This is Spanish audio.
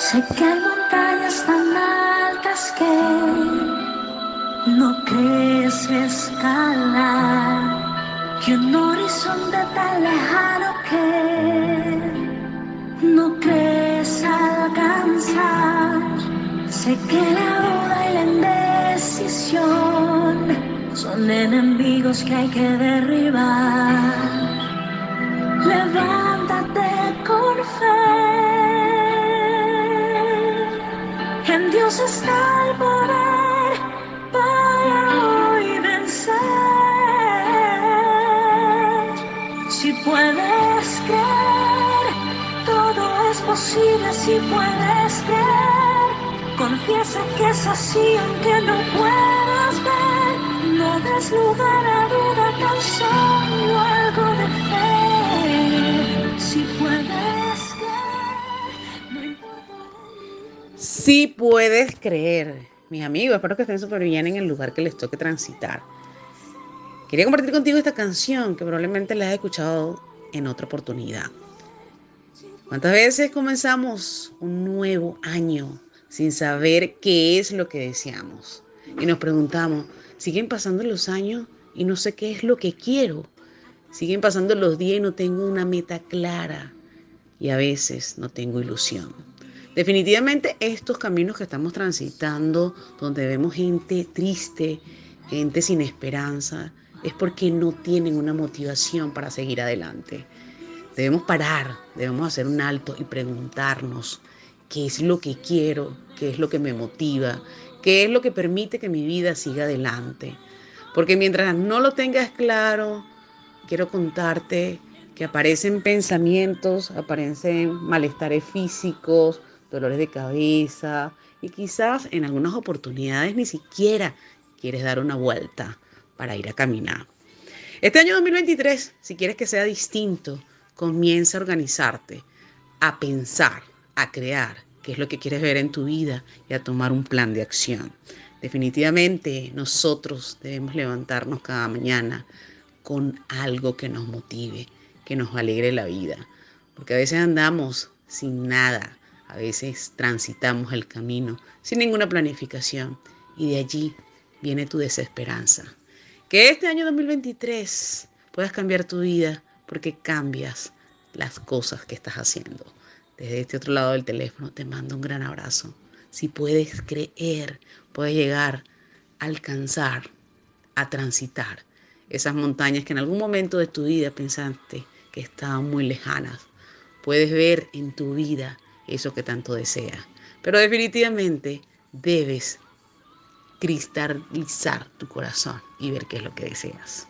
Sé que hay montañas tan altas que no crees escalar, que un horizonte tan lejano que no crees alcanzar. Sé que la duda y la indecisión son enemigos que hay que derribar. Levántate con fe. Está el poder para hoy vencer. Si puedes creer, todo es posible si puedes creer. Confiesa que es así aunque no puedas ver. No des lugar a duda, Sí puedes creer, mis amigos. Espero que estén súper bien en el lugar que les toque transitar. Quería compartir contigo esta canción que probablemente la has escuchado en otra oportunidad. ¿Cuántas veces comenzamos un nuevo año sin saber qué es lo que deseamos? Y nos preguntamos, siguen pasando los años y no sé qué es lo que quiero. Siguen pasando los días y no tengo una meta clara. Y a veces no tengo ilusión. Definitivamente estos caminos que estamos transitando, donde vemos gente triste, gente sin esperanza, es porque no tienen una motivación para seguir adelante. Debemos parar, debemos hacer un alto y preguntarnos qué es lo que quiero, qué es lo que me motiva, qué es lo que permite que mi vida siga adelante. Porque mientras no lo tengas claro, quiero contarte que aparecen pensamientos, aparecen malestares físicos, dolores de cabeza y quizás en algunas oportunidades ni siquiera quieres dar una vuelta para ir a caminar. Este año 2023, si quieres que sea distinto, comienza a organizarte, a pensar, a crear qué es lo que quieres ver en tu vida y a tomar un plan de acción. Definitivamente nosotros debemos levantarnos cada mañana con algo que nos motive, que nos alegre la vida, porque a veces andamos sin nada, a veces transitamos el camino sin ninguna planificación y de allí viene tu desesperanza. Que este año 2023 puedas cambiar tu vida porque cambias las cosas que estás haciendo. Desde este otro lado del teléfono te mando un gran abrazo. Si puedes creer, puedes llegar a alcanzar, a transitar esas montañas que en algún momento de tu vida pensaste que estaban muy lejanas. Puedes ver en tu vida eso que tanto deseas. Pero definitivamente debes cristalizar tu corazón y ver qué es lo que deseas.